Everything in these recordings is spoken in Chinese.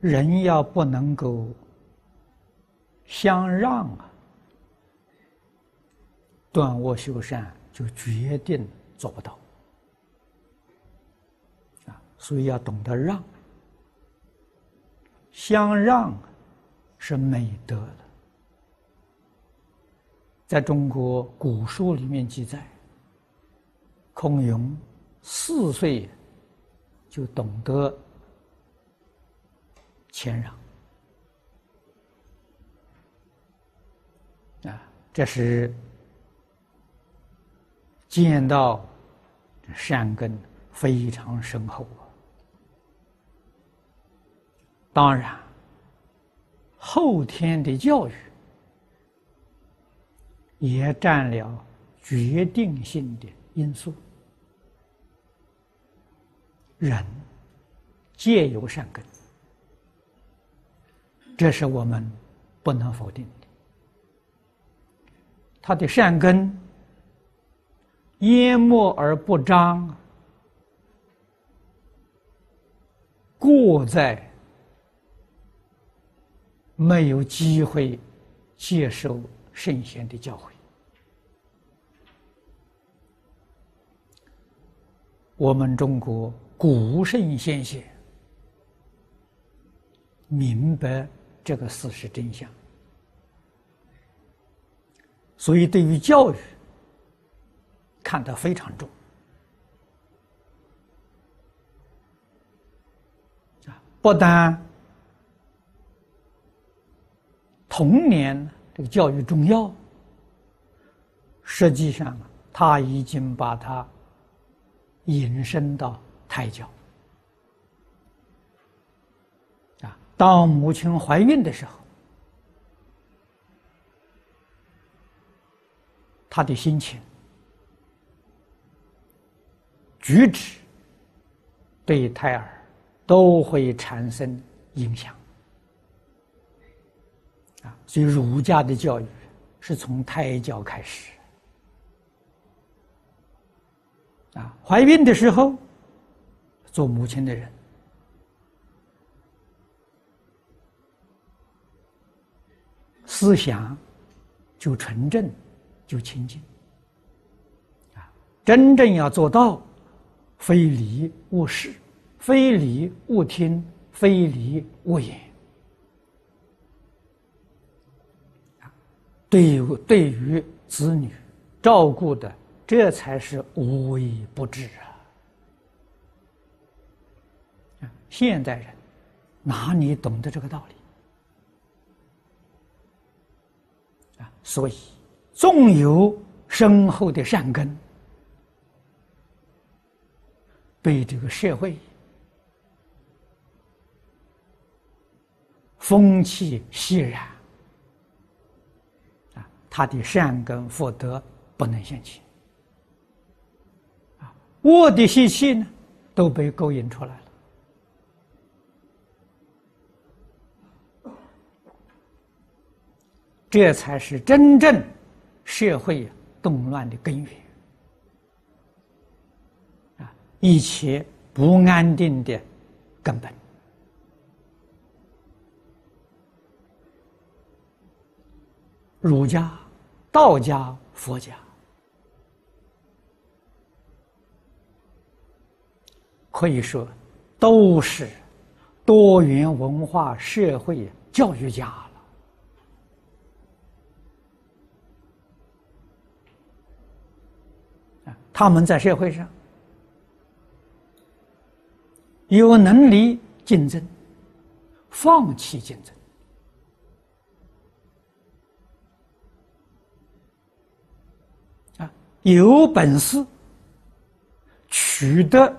人要不能够相让啊，断恶修善就决定做不到啊。所以要懂得让，相让是美德的。在中国古书里面记载，孔融四岁就懂得谦让啊，这是见到善根非常深厚啊。当然，后天的教育。也占了决定性的因素。人皆有善根，这是我们不能否定的。他的善根淹没而不彰，过在没有机会接受。圣贤的教诲，我们中国古圣先贤明白这个事实真相，所以对于教育看得非常重啊！不但童年。这个教育重要，实际上他已经把它引申到胎教啊。当母亲怀孕的时候，他的心情、举止对胎儿都会产生影响。啊所以，儒家的教育是从胎教开始。啊，怀孕的时候，做母亲的人思想就纯正，就清净。啊，真正要做到非礼勿视，非礼勿听，非礼勿言。对于对于子女照顾的，这才是无微不至啊！现代人哪里懂得这个道理啊？所以，纵有深厚的善根，被这个社会风气渲染。他的善根福德不能现起，啊，恶的习气呢都被勾引出来了，这才是真正社会动乱的根源，啊，一切不安定的根本。儒家。道家、佛家可以说都是多元文化社会教育家了。他们在社会上有能力竞争，放弃竞争。有本事取得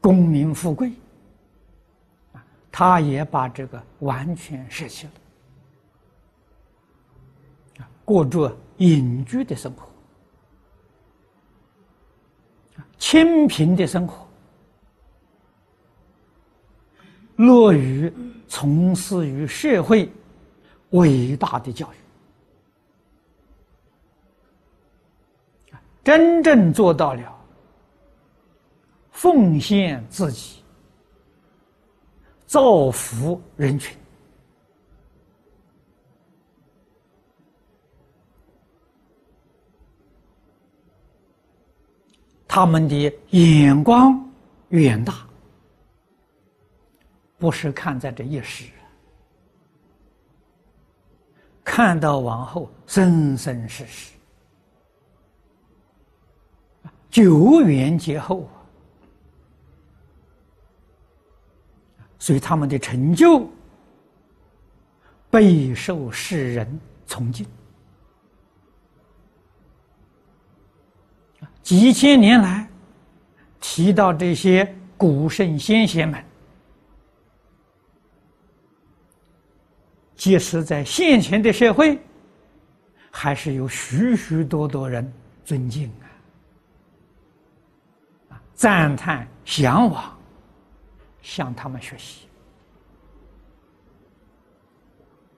功名富贵，他也把这个完全舍弃了，过着隐居的生活，清贫的生活，乐于从事于社会伟大的教育。真正做到了奉献自己，造福人群。他们的眼光远大，不是看在这一时，看到往后生生世世，久远劫后，所以他们的成就备受世人崇敬。几千年来，提到这些古圣先贤们，即使在现前的社会，还是有许许多多人尊敬啊、赞叹、向往，向他们学习。